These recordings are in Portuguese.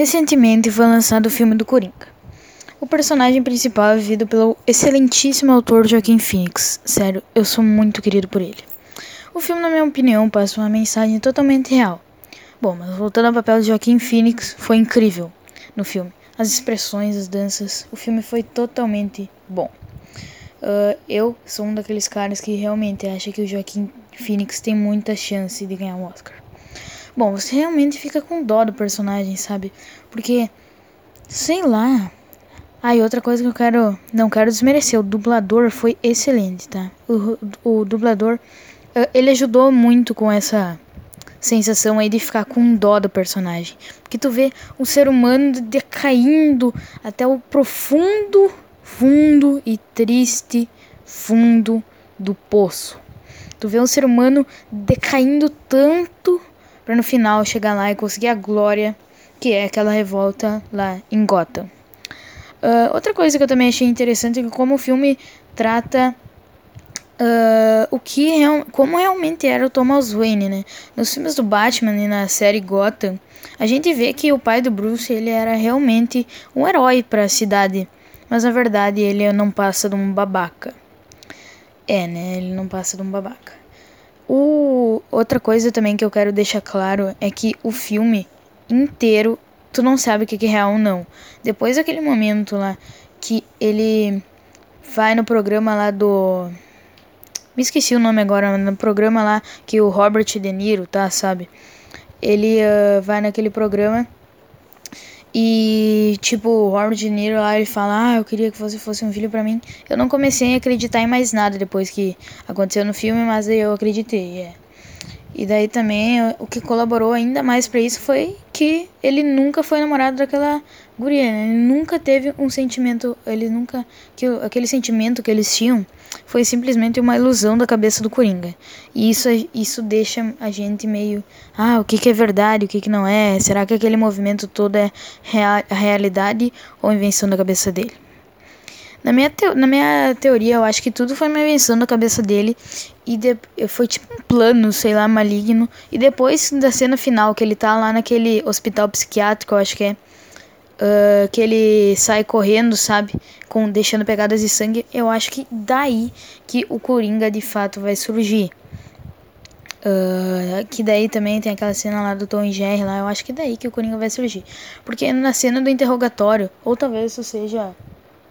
Recentemente foi lançado o filme do Coringa. O personagem principal é vivido pelo excelentíssimo autor Joaquim Phoenix. Sério, eu sou muito querido por ele. O filme, na minha opinião, passa uma mensagem totalmente real. Bom, mas voltando ao papel de Joaquim Phoenix, foi incrível no filme. As expressões, as danças, o filme foi totalmente bom. Uh, eu sou um daqueles caras que realmente acha que o Joaquim Phoenix tem muita chance de ganhar um Oscar. Bom, você realmente fica com dó do personagem, sabe? Porque, sei lá. Ah, outra coisa que eu quero. Não quero desmerecer: o dublador foi excelente, tá? O, o dublador. Uh, ele ajudou muito com essa sensação aí de ficar com dó do personagem. Porque tu vê um ser humano decaindo até o profundo, fundo e triste fundo do poço. Tu vê um ser humano decaindo tanto para no final chegar lá e conseguir a glória que é aquela revolta lá em Gotham. Uh, outra coisa que eu também achei interessante é como o filme trata uh, o que real, como realmente era o Thomas Wayne, né? Nos filmes do Batman e na série Gotham, a gente vê que o pai do Bruce ele era realmente um herói para a cidade, mas na verdade ele não passa de um babaca. É, né? Ele não passa de um babaca. O, outra coisa também que eu quero deixar claro é que o filme inteiro tu não sabe o que é real ou não. Depois daquele momento lá que ele vai no programa lá do. Me esqueci o nome agora, no programa lá que o Robert De Niro tá, sabe? Ele uh, vai naquele programa e, tipo, o Robert De Niro lá, ele fala, ah, eu queria que você fosse um filho para mim. Eu não comecei a acreditar em mais nada depois que aconteceu no filme, mas eu acreditei, é. E daí também, o que colaborou ainda mais para isso foi que ele nunca foi namorado daquela guria, né? Ele nunca teve um sentimento, ele nunca... que Aquele sentimento que eles tinham foi simplesmente uma ilusão da cabeça do Coringa. E isso, isso deixa a gente meio. Ah, o que, que é verdade, o que, que não é? Será que aquele movimento todo é real, realidade ou invenção da cabeça dele? Na minha, te, na minha teoria, eu acho que tudo foi uma invenção da cabeça dele e de, foi tipo um plano, sei lá, maligno. E depois da cena final, que ele tá lá naquele hospital psiquiátrico, eu acho que é uh, que ele sai correndo, sabe? Com, deixando pegadas de sangue. Eu acho que daí que o Coringa de fato vai surgir. Uh, que daí também tem aquela cena lá do Tom e Jerry lá. Eu acho que daí que o Coringa vai surgir. Porque na cena do interrogatório, ou talvez isso seja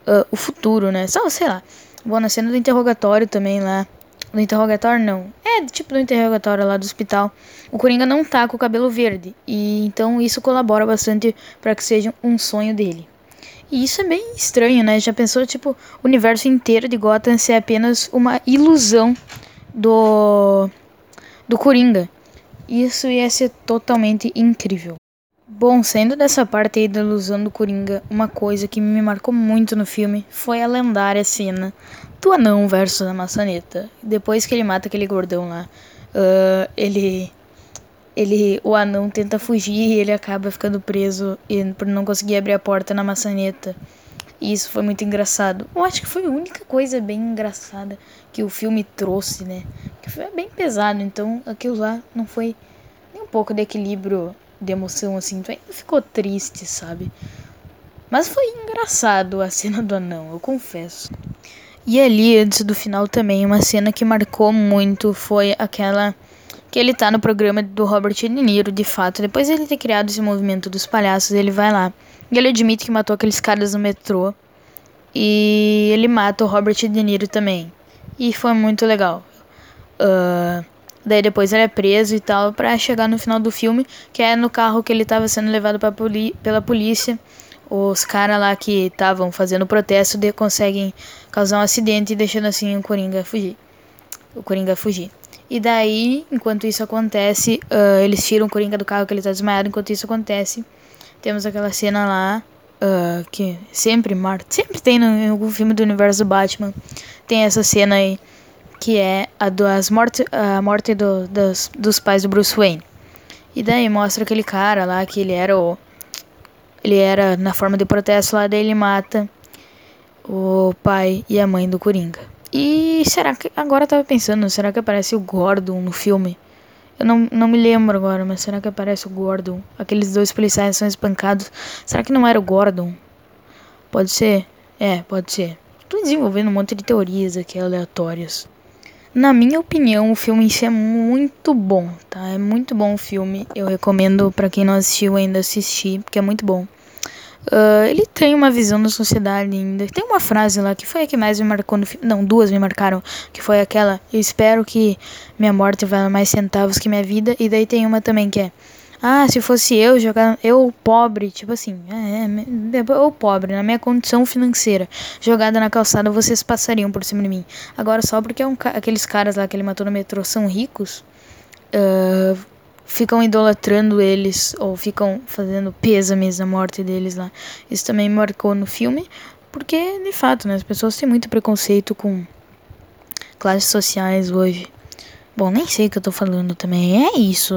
uh, o futuro, né? Só, sei lá. Bom, na cena do interrogatório também lá. No interrogatório, não. É, tipo do interrogatório lá do hospital. O Coringa não tá com o cabelo verde. E então isso colabora bastante para que seja um sonho dele. E isso é bem estranho, né? Já pensou, tipo, o universo inteiro de Gotham ser apenas uma ilusão do. do Coringa. Isso ia ser totalmente incrível. Bom, saindo dessa parte aí da ilusão do Coringa, uma coisa que me marcou muito no filme foi a lendária cena do anão versus a maçaneta. Depois que ele mata aquele gordão lá, uh, ele. Ele, o anão tenta fugir e ele acaba ficando preso e, por não conseguir abrir a porta na maçaneta. E isso foi muito engraçado. Eu acho que foi a única coisa bem engraçada que o filme trouxe, né? Que foi bem pesado, então aquilo lá não foi nem um pouco de equilíbrio de emoção, assim. Tu ainda ficou triste, sabe? Mas foi engraçado a cena do anão, eu confesso. E ali, antes do final também, uma cena que marcou muito foi aquela que ele tá no programa do Robert De Niro, de fato. Depois de ele ter criado esse movimento dos palhaços, ele vai lá. E ele admite que matou aqueles caras no metrô. E ele mata o Robert De Niro também. E foi muito legal. Uh, Daí depois ele é preso e tal, pra chegar no final do filme, que é no carro que ele tava sendo levado pra pela polícia. Os caras lá que estavam fazendo protesto de, conseguem causar um acidente, deixando assim o Coringa fugir. O Coringa fugir. E daí, enquanto isso acontece, uh, eles tiram o Coringa do carro que ele tá desmaiado. Enquanto isso acontece, temos aquela cena lá uh, que sempre marca. Sempre tem no, em algum filme do universo do Batman. Tem essa cena aí que é a das morte, a morte do, dos, pais do Bruce Wayne. E daí mostra aquele cara lá que ele era o ele era na forma de protesto lá, daí ele mata o pai e a mãe do Coringa. E será que agora eu tava pensando, será que aparece o Gordon no filme? Eu não, não me lembro agora, mas será que aparece o Gordon? Aqueles dois policiais são espancados. Será que não era o Gordon? Pode ser? É, pode ser. Tô desenvolvendo um monte de teorias aqui aleatórias. Na minha opinião, o filme em si é muito bom, tá? É muito bom o filme. Eu recomendo para quem não assistiu ainda assistir, porque é muito bom. Uh, ele tem uma visão da sociedade ainda. Tem uma frase lá que foi a que mais me marcou no filme. Não, duas me marcaram. Que foi aquela: Eu espero que minha morte valha mais centavos que minha vida. E daí tem uma também que é: Ah, se fosse eu jogar. Eu pobre, tipo assim. É, é, eu pobre, na minha condição financeira. Jogada na calçada, vocês passariam por cima de mim. Agora, só porque é um, aqueles caras lá que ele matou no metrô são ricos. Uh, ficam idolatrando eles ou ficam fazendo pêsames na morte deles lá. Isso também marcou no filme, porque de fato, né, as pessoas têm muito preconceito com classes sociais hoje. Bom, nem sei o que eu tô falando também. É isso.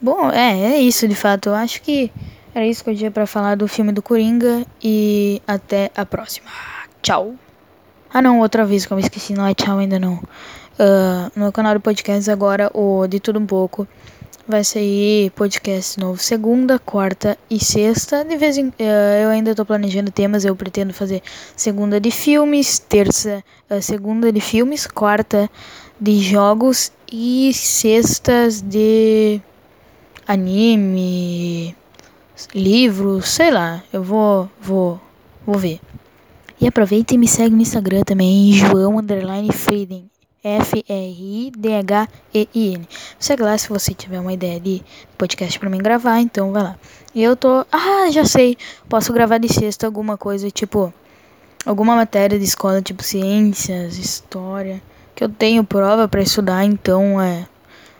Bom, é, é isso de fato. Eu acho que era isso que eu tinha para falar do filme do Coringa e até a próxima. Tchau. Ah não, outra vez que eu me esqueci, não é tchau ainda não. Uh, no canal do podcast agora, o De Tudo Um Pouco vai sair podcast novo segunda, quarta e sexta. De vez em uh, eu ainda estou planejando temas, eu pretendo fazer segunda de filmes, terça, uh, segunda de filmes, quarta de jogos e sextas de anime, livros, sei lá. Eu vou vou vou ver. E aproveita e me segue no Instagram também, João Underline Frieden. F-R-I-D-H-E-I-N. Segue lá se você tiver uma ideia de podcast para mim gravar, então vai lá. E eu tô. Ah, já sei. Posso gravar de sexta alguma coisa, tipo. Alguma matéria de escola, tipo ciências, história. Que eu tenho prova para estudar, então é.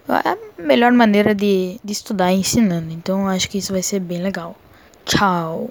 É a melhor maneira de, de estudar ensinando. Então acho que isso vai ser bem legal. Tchau.